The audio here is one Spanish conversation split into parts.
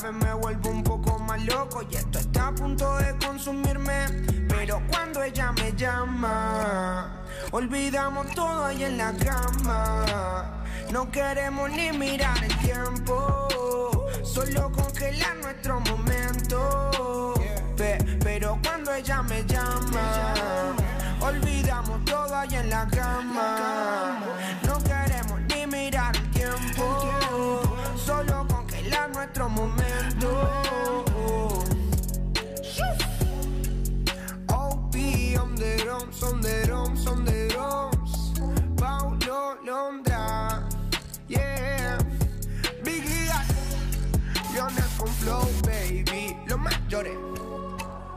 me vuelvo un poco más loco y esto está a punto de consumirme. Pero cuando ella me llama, olvidamos todo ahí en la cama. No queremos ni mirar el tiempo, solo congelar nuestro momento. pero cuando ella me llama, olvidamos todo ahí en la cama. No queremos ni mirar el tiempo, solo nuestro momento. OP on the drums, on the drums, on the drums. Paulo Londra, yeah. Biggie, con flow, baby. Los mayores.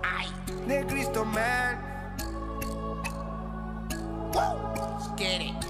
Ay, de Cristo, man. Woo, get it.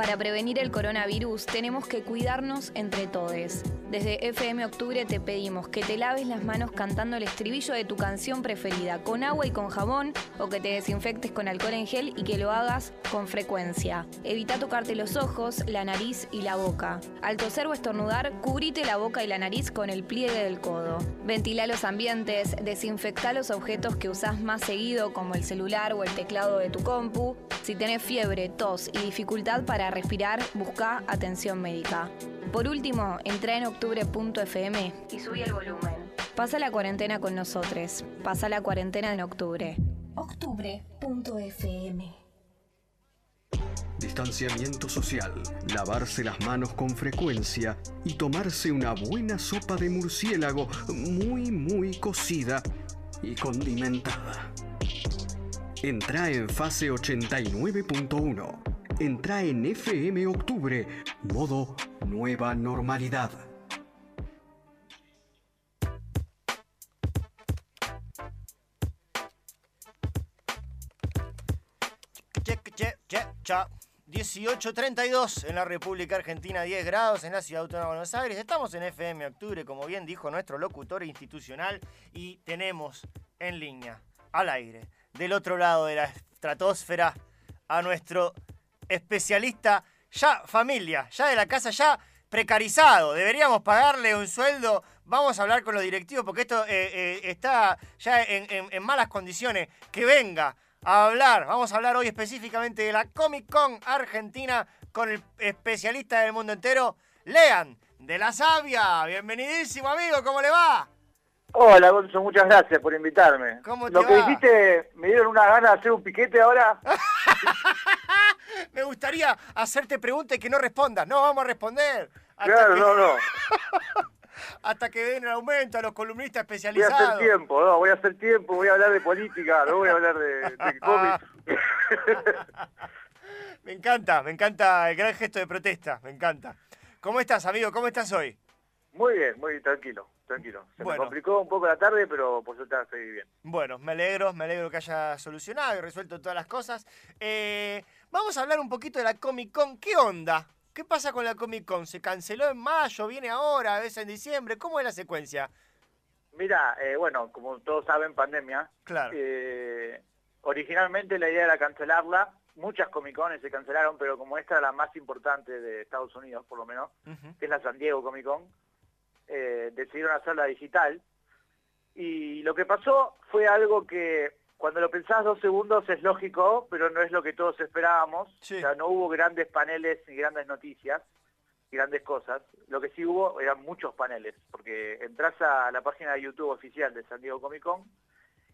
Para prevenir el coronavirus tenemos que cuidarnos entre todos. Desde FM Octubre te pedimos que te laves las manos cantando el estribillo de tu canción preferida con agua y con jabón o que te desinfectes con alcohol en gel y que lo hagas con frecuencia. Evita tocarte los ojos, la nariz y la boca. Al toser o estornudar, cubrite la boca y la nariz con el pliegue del codo. Ventila los ambientes, desinfecta los objetos que usás más seguido como el celular o el teclado de tu compu. Si tenés fiebre, tos y dificultad para respirar, busca atención médica. Por último, entra en octubre.fm y subí el volumen. Pasa la cuarentena con nosotros. Pasa la cuarentena en octubre. Octubre.fm Distanciamiento social, lavarse las manos con frecuencia y tomarse una buena sopa de murciélago muy muy cocida y condimentada. Entra en fase 89.1. Entra en FM Octubre, modo nueva normalidad. Check, check, check, cha. 18.32 en la República Argentina, 10 grados en la Ciudad Autónoma de Buenos Aires. Estamos en FM Octubre, como bien dijo nuestro locutor institucional, y tenemos en línea, al aire, del otro lado de la estratosfera, a nuestro especialista, ya familia, ya de la casa, ya precarizado. Deberíamos pagarle un sueldo. Vamos a hablar con los directivos porque esto eh, eh, está ya en, en- en malas condiciones. Que venga a hablar. Vamos a hablar hoy específicamente de la Comic Con Argentina con el especialista del mundo entero, Lean de la Sabia. Bienvenidísimo, amigo. ¿Cómo le va? Hola, Gonzo, muchas gracias por invitarme. ¿Cómo te Lo que dijiste, me dieron una gana de hacer un piquete ahora. Me gustaría hacerte preguntas y que no respondas. No vamos a responder. Hasta Claro, que, no, no. Hasta que den el aumento a los columnistas Voy a especializados. hacer tiempo, no, voy a hacer tiempo, voy a hablar de política, no voy a hablar de, de cómics. Me encanta, me encanta el gran gesto de protesta, me encanta. ¿Cómo estás, amigo? ¿Cómo estás hoy? Muy bien, muy tranquilo, tranquilo. Se Bueno. me complicó un poco la tarde, pero por suerte estoy bien. Bueno, me alegro, me alegro que haya solucionado y resuelto todas las cosas. Eh, vamos a hablar un poquito de la Comic Con. ¿Qué onda? ¿Qué pasa con la Comic Con? ¿Se canceló en mayo? ¿Viene ahora? ¿A veces en diciembre? ¿Cómo es la secuencia? Mira, eh, bueno, como todos saben, pandemia. Claro. Eh, originalmente la idea era cancelarla. Muchas Comic Cones se cancelaron, pero como esta era la más importante de Estados Unidos, por lo menos, que es la San Diego Comic Con, eh, decidieron hacerla digital. Y lo que pasó fue algo que cuando lo pensás dos segundos es lógico, pero no es lo que todos esperábamos. Sí. O sea, no hubo grandes paneles ni grandes noticias, grandes cosas. Lo que sí hubo eran muchos paneles, porque entras a la página de YouTube oficial de San Diego Comic Con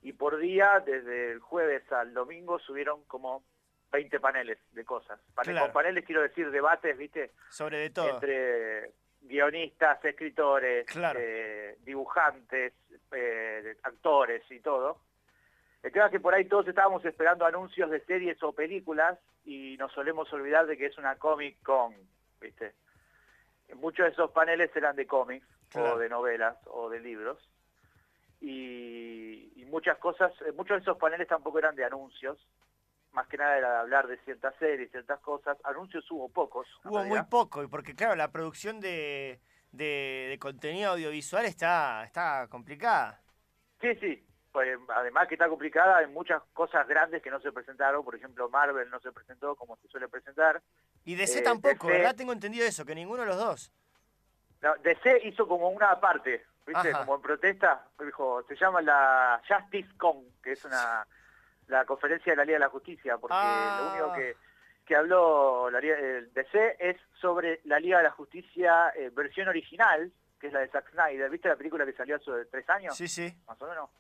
y por día, desde el jueves al domingo, subieron como 20 paneles de cosas. Pane- Claro. Con paneles quiero decir debates, ¿viste? Sobre de todo. entre guionistas, escritores, Claro. eh, dibujantes, eh, actores y todo. El tema es que por ahí todos estábamos esperando anuncios de series o películas y nos solemos olvidar de que es una Comic Con, ¿viste? Muchos de esos paneles eran de cómics Claro. o de novelas o de libros y, y muchas cosas, eh, muchos de esos paneles tampoco eran de anuncios, más que nada era de hablar de ciertas series, ciertas cosas. Anuncios hubo pocos. Hubo muy realidad. poco, y porque claro, la producción de, de- de contenido audiovisual está, está complicada. Sí, sí. pues, además que está complicada, hay muchas cosas grandes que no se presentaron, por ejemplo Marvel no se presentó como se suele presentar. Y DC Eh, tampoco, DC ¿verdad? Tengo entendido eso, que ninguno de los dos. No, DC hizo como una parte, ¿viste? Ajá. Como en protesta, dijo, se llama la Justice Con, que es una la conferencia de la Liga de la Justicia, porque Ah. lo único que, que habló la Liga- el DC es sobre la Liga de la Justicia eh, versión original, que es la de Zack Snyder. ¿Viste la película que salió hace tres años? Sí, sí. Más o menos.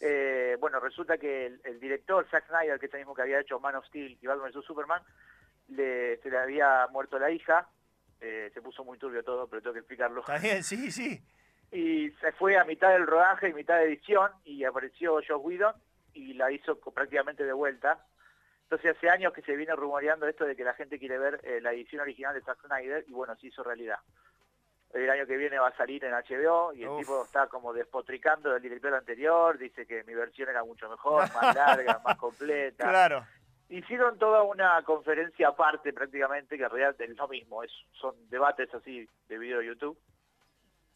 Eh, bueno, resulta que el, el director Zack Snyder, que es el mismo que había hecho Man of Steel y Batman vs Superman, le, se le había muerto la hija, eh, se puso muy turbio todo, pero tengo que explicarlo. Está bien, sí, sí. Y se fue a mitad del rodaje y mitad de edición y apareció Josh Whedon y la hizo prácticamente de vuelta. Entonces hace años que se viene rumoreando esto de que la gente quiere ver eh, la edición original de Zack Snyder y bueno, se hizo realidad. El año que viene va a salir en HBO y el Uf. tipo está como despotricando del director anterior, dice que mi versión era mucho mejor, más larga, más completa. Claro. Hicieron toda una conferencia aparte prácticamente, que en realidad es lo mismo, es, son debates así de video de YouTube.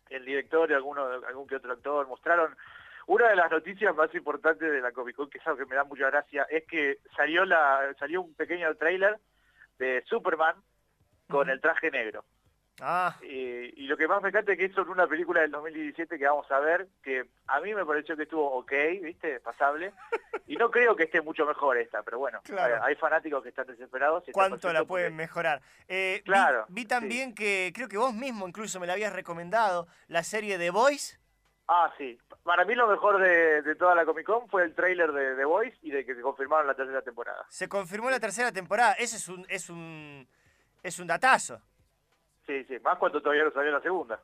El director y alguno, algún que otro actor mostraron una de las noticias más importantes de la Comic Con, que es algo que me da mucha gracia, es que salió la salió un pequeño trailer de Superman con el traje negro. Ah, Eh, y lo que más me encanta es que es sobre una película del 2017 que vamos a ver, que a mí me pareció que estuvo ok, ¿viste? Pasable. Y no creo que esté mucho mejor esta, pero bueno, Claro. hay, hay fanáticos que están desesperados. y ¿cuánto la pueden porque- mejorar? Eh, Claro, vi, también que creo que vos mismo incluso me la habías recomendado, la serie The Voice. Ah, sí. Para mí lo mejor de, de toda la Comic Con fue el tráiler de The Voice y de que se confirmaron la tercera temporada. Se confirmó la tercera temporada. Ese es un, es un, es un datazo. Sí, sí, más cuando todavía no salió la segunda.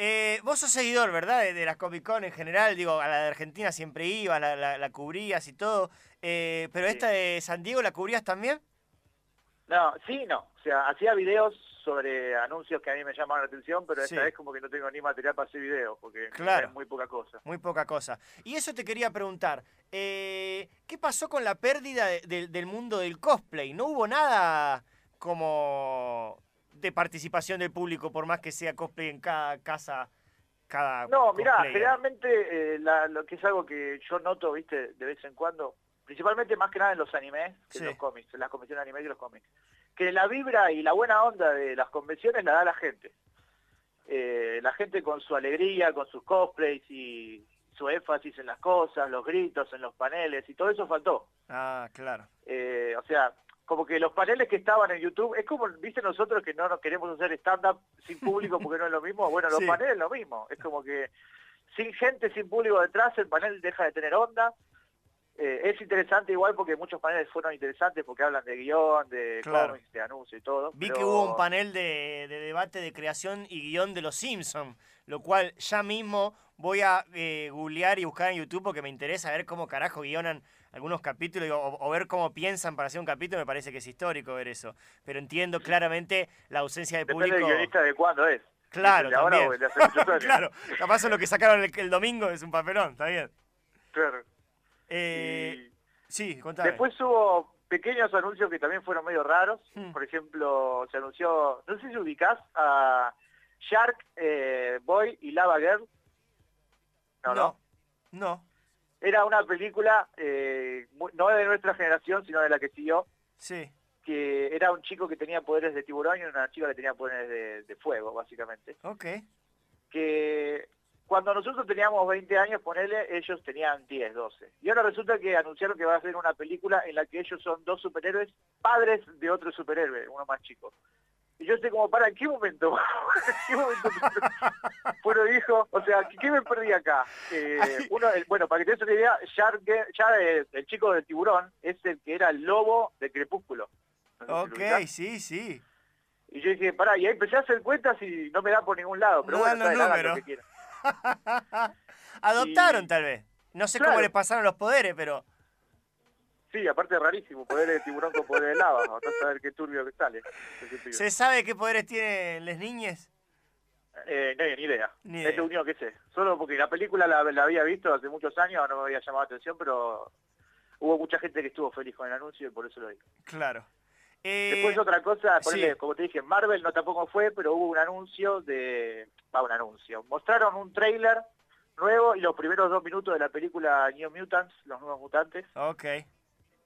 Eh, vos sos seguidor, ¿verdad? De, de las Comic Con en general. Digo, a la de Argentina siempre ibas, la, la, la cubrías y todo. Eh, pero Sí. esta de San Diego, ¿la cubrías también? No, sí, no. O sea, hacía videos sobre anuncios que a mí me llamaban la atención, pero esta Sí. vez como que no tengo ni material para hacer videos, porque Claro. es muy poca cosa. Muy poca cosa. Y eso te quería preguntar. eh, ¿Qué pasó con la pérdida de- de- del mundo del cosplay? ¿No hubo nada como de participación del público, por más que sea cosplay en cada casa, cada No, mirá, cosplayer? generalmente eh, la- lo que es algo que yo noto, viste, de vez en cuando, principalmente más que nada en los animes, que Sí. en los cómics, en las convenciones de anime y los cómics, que la vibra y la buena onda de las convenciones la da la gente. Eh, la gente con su alegría, con sus cosplays y su énfasis en las cosas, los gritos en los paneles y todo eso faltó. Ah, claro. Eh, o sea, como que los paneles que estaban en YouTube, es como, viste nosotros que no nos queremos hacer stand-up sin público porque no es lo mismo, bueno, los Sí. paneles es lo mismo, es como que sin gente, sin público detrás, el panel deja de tener onda. Eh, es interesante igual porque muchos paneles fueron interesantes porque hablan de guion, de Claro. cómics, de anuncios y todo. Vi pero- que hubo un panel de, de debate de creación y guion de Los Simpsons, lo cual ya mismo voy a eh, googlear y buscar en YouTube porque me interesa ver cómo carajo guionan algunos capítulos o, o ver cómo piensan para hacer un capítulo, me parece que es histórico ver eso. Pero entiendo claramente la ausencia de Depende público. guionista de cuándo es. Claro, ¿El de ahora claro, capaz lo que sacaron el, el domingo es un papelón, está bien. Claro. Eh, Y- sí, contame. Después hubo pequeños anuncios que también fueron medio raros. Hmm. Por ejemplo, se anunció, no sé si ubicás a Shark eh, Boy y Lava Girl. No, no. no, no, Era una película eh, no de nuestra generación, sino de la que siguió, sí, que era un chico que tenía poderes de tiburón y una chica que tenía poderes de, de fuego, básicamente. ok. que cuando nosotros teníamos 20 años, ponele, ellos tenían 10, 12. Y ahora resulta que anunciaron que va a ser una película en la que ellos son dos superhéroes, padres de otro superhéroe, uno más chico. Y yo estoy como, ¿para en qué momento? ¿En qué momento fueron hijos? O sea, ¿qué, me perdí acá? Eh, uno, el- bueno, para que te des una idea, Shark, Shark, eh, el chico del tiburón, es el que era el lobo de Crepúsculo. No sé Ok, sí, sí. Y yo dije, pará, y ahí empecé a hacer cuentas y no me da por ningún lado. Pero No bueno, está lo que. Adoptaron Y- tal vez. No sé Claro. cómo les pasaron los poderes, pero Sí, aparte es rarísimo, poder de tiburón con poder de lava, a saber qué turbio que sale. ¿se sabe qué poderes tienen las niñas? Eh, no, ni idea. Ni Es idea. lo único que sé. Solo porque la película la, la había visto hace muchos años, no me había llamado la atención, pero hubo mucha gente que estuvo feliz con el anuncio y por eso lo digo. Claro. Eh, Después otra cosa, ponele, sí. como te dije, Marvel no tampoco fue, pero hubo un anuncio de... Va, un anuncio. Mostraron un trailer nuevo y los primeros dos minutos de la película New Mutants, Los Nuevos Mutantes, Ok.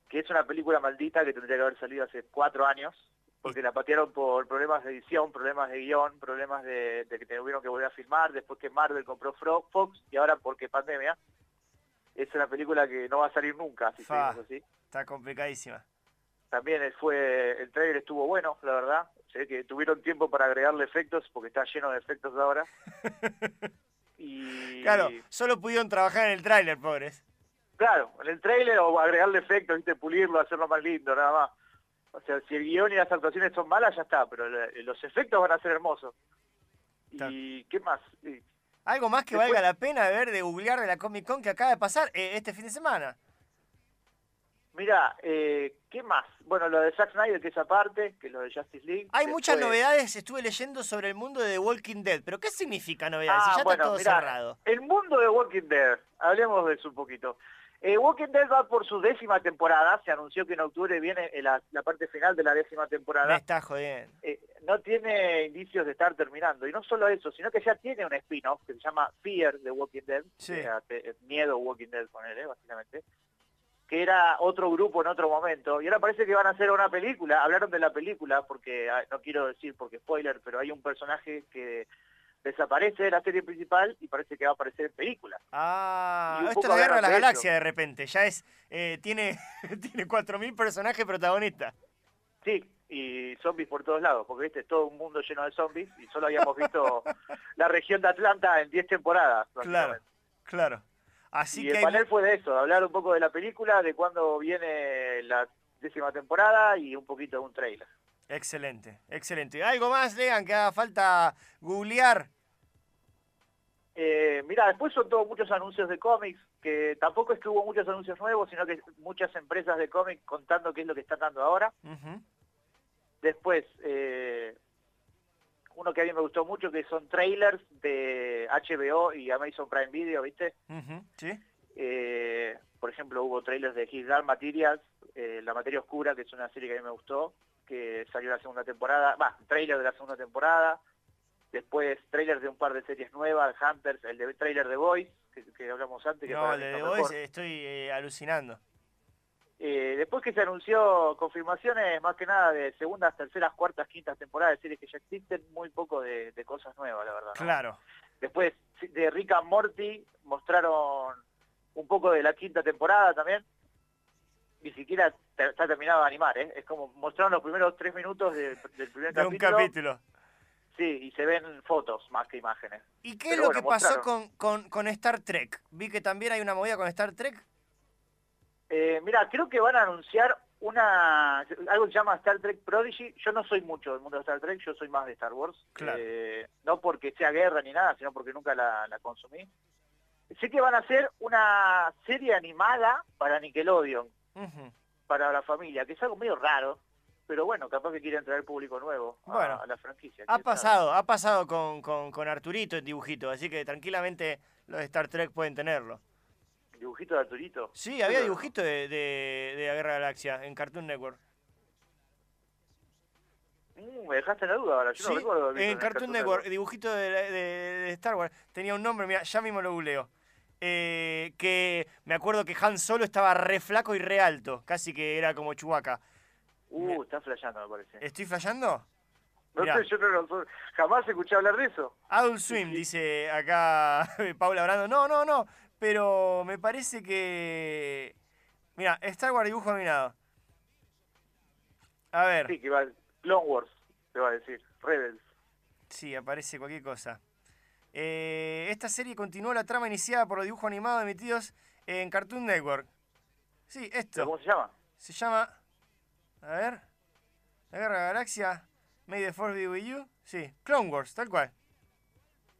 que es una película maldita que tendría que haber salido hace cuatro años, porque la patearon por problemas de edición, problemas de guion, problemas de, de que tuvieron que volver a filmar, después que Marvel compró Fox y ahora porque pandemia. Es una película que no va a salir nunca, si seguimos así. Está complicadísima. También fue, el trailer estuvo bueno, la verdad. Sé que tuvieron tiempo para agregarle efectos, porque está lleno de efectos ahora. Y Claro, solo pudieron trabajar en el tráiler, pobres. Claro, en el trailer o agregarle efectos, ¿viste? pulirlo, hacerlo más lindo, nada más. O sea, si el guion y las actuaciones son malas, ya está, pero los efectos van a ser hermosos. ¿Y qué más? Algo más que Después- valga la pena ver de googlear de la Comic Con que acaba de pasar eh, este fin de semana. Mira, eh, ¿qué más? Bueno, lo de Zack Snyder, que es aparte, que lo de Justice League. Hay muchas novedades, estuve leyendo sobre el mundo de The Walking Dead, pero ¿qué significa novedades? Ah, si ya bueno, está todo mirá, cerrado. El mundo de Walking Dead, hablemos de eso un poquito. Eh, Walking Dead va por su décima temporada, se anunció que en octubre viene eh, la, la parte final de la décima Me temporada. está jodiendo. Eh, no tiene indicios de estar terminando. Y no solo eso, sino que ya tiene un spin-off que se llama Fear de Walking Dead, Sí. o sea, te- Miedo Walking Dead, ponele, básicamente, que era otro grupo en otro momento. Y ahora parece que van a hacer una película. Hablaron de la película, porque ah, no quiero decir porque spoiler, pero hay un personaje que desaparece de la serie principal y parece que va a aparecer en película. Ah, esto es la guerra de las hablaron de eso. galaxias de repente. Ya es, eh, tiene, tiene 4.000 personajes protagonistas. Sí, y zombies por todos lados, porque viste, es todo un mundo lleno de zombies y solo habíamos visto la región de Atlanta en 10 temporadas. Claro, claro. Así y que el hay panel fue de eso, de hablar un poco de la película, de cuándo viene la décima temporada y un poquito de un trailer. Excelente, excelente. ¿Algo más, Legan, que haga falta googlear? Eh, mira, después son todos muchos anuncios de cómics, que tampoco es que hubo muchos anuncios nuevos, sino que muchas empresas de cómics contando qué es lo que están dando ahora. Después, eh, uno que a mí me gustó mucho, que son trailers de HBO y Amazon Prime Video, ¿viste? Ujú, ¿Sí? Eh, por ejemplo, hubo trailers de His Dark Materials, eh, La Materia Oscura, que es una serie que a mí me gustó, que salió la segunda temporada, va, trailer de la segunda temporada, después trailers de un par de series nuevas, Hunters, el de trailer de Boys, que, que hablamos antes, que No, el de The mejor. estoy eh, alucinando. Eh, después que se anunció confirmaciones más que nada de segundas, terceras, cuartas, quintas temporadas de series que ya existen, muy poco de, de cosas nuevas, la verdad. ¿no? Claro. Después de Rick and Morty mostraron un poco de la quinta temporada también. Ni siquiera te- está terminado de animar, ¿eh? Es como mostraron los primeros tres minutos de- del primer De un capítulo. capítulo. Sí, y se ven fotos más que imágenes. ¿Y qué es lo bueno, que pasó mostraron. con, con, con Star Trek? Vi que también hay una movida con Star Trek. Eh, mira, creo que van a anunciar una algo que se llama Star Trek Prodigy. Yo no soy mucho del mundo de Star Trek, yo soy más de Star Wars. Claro. Eh, no porque sea guerra ni nada, sino porque nunca la, la consumí. Sé que van a hacer una serie animada para Nickelodeon, para la familia, que es algo medio raro, pero bueno, capaz que quieren traer público nuevo a, Bueno, a la franquicia. Ha sabe. pasado, ha pasado con, con, con Arturito en dibujito, así que tranquilamente los de Star Trek pueden tenerlo. ¿Dibujito de Arturito? Sí, había dibujito de, de, de la Guerra de Galaxia en Cartoon Network. Mm, me dejaste la duda ahora, yo Sí, no recuerdo en Cartoon Network, dibujito de, de- de Star Wars. Tenía un nombre, mira, ya mismo lo googleo. Eh, que me acuerdo que Han Solo estaba re flaco y re alto, casi que era como Chewbacca. Uh, está flasheando, me parece. ¿Estoy flasheando? No sé, yo no lo jamás escuché hablar de eso. Adult Swim, dice acá Paula Brando. No, no, no, pero me parece que... Mira, Star Wars dibujo dominado. A ver, Sí, que va Clone Wars, te va a decir. Rebels. sí, aparece cualquier cosa. Eh, esta serie continuó la trama iniciada por los dibujos animados emitidos en Cartoon Network. Sí, ¿Pero esto. ¿Cómo se llama? Se llama... A ver. La Guerra de la Galaxia. May the Force be with you. Sí, Clone Wars, tal cual.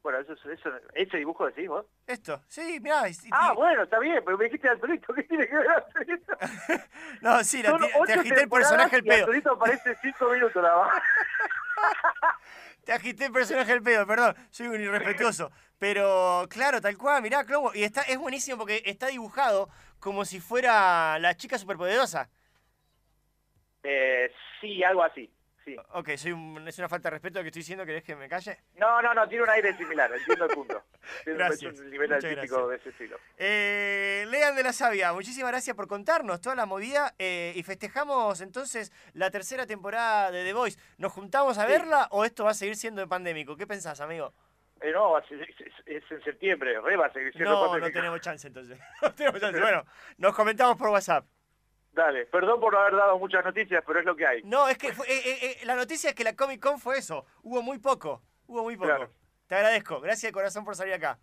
Bueno, eso, es- eso, ese dibujo decís vos. Esto. Sí, mirá. y- y- Ah, bueno, está bien, pero me dijiste Arturito, ¿qué tiene que ver Arturito? No, sí, la te agité el personaje al y pedo. Arturito aparece cinco minutos nada más. Te agité el personaje al pedo, perdón. Soy un irrespetuoso. Pero, claro, tal cual, mirá, Wars. Y está, es buenísimo porque está dibujado como si fuera la chica superpoderosa. Eh, sí, algo así. Sí. Ok, soy un- es una falta de respeto lo que estoy diciendo, ¿querés que me calle? No, no, no, tiene un aire similar, entiendo el punto. Tiene Gracias, un nivel muchas artístico de ese estilo. Eh, Lean de la Sabia, muchísimas gracias por contarnos toda la movida eh, y festejamos entonces la tercera temporada de The Voice. ¿Nos juntamos a Sí. verla o esto va a seguir siendo pandémico? ¿Qué pensás, amigo? Eh, no, es, es- es en septiembre, re va a seguir siendo No, no pandémico. tenemos chance entonces. No tenemos chance. Bueno, nos comentamos por WhatsApp. Dale, perdón por no haber dado muchas noticias, pero es lo que hay. No, es que fue- eh, eh, eh, la noticia es que la Comic Con fue eso. Hubo muy poco. Hubo muy poco. Claro. Te agradezco. Gracias de corazón por salir acá.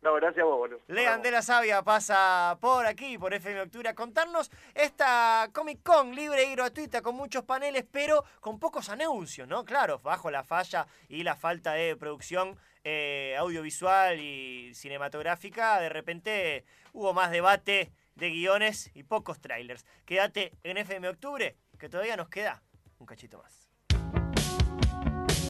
No, gracias a vos, boludo. Lean de la Sabia pasa por aquí, por FM Octubre, a contarnos esta Comic Con libre y gratuita con muchos paneles, pero con pocos anuncios, ¿no? Claro, bajo la falla y la falta de producción eh, audiovisual y cinematográfica, de repente hubo más debate de guiones y pocos trailers. Quédate en FM Octubre, que todavía nos queda un cachito más.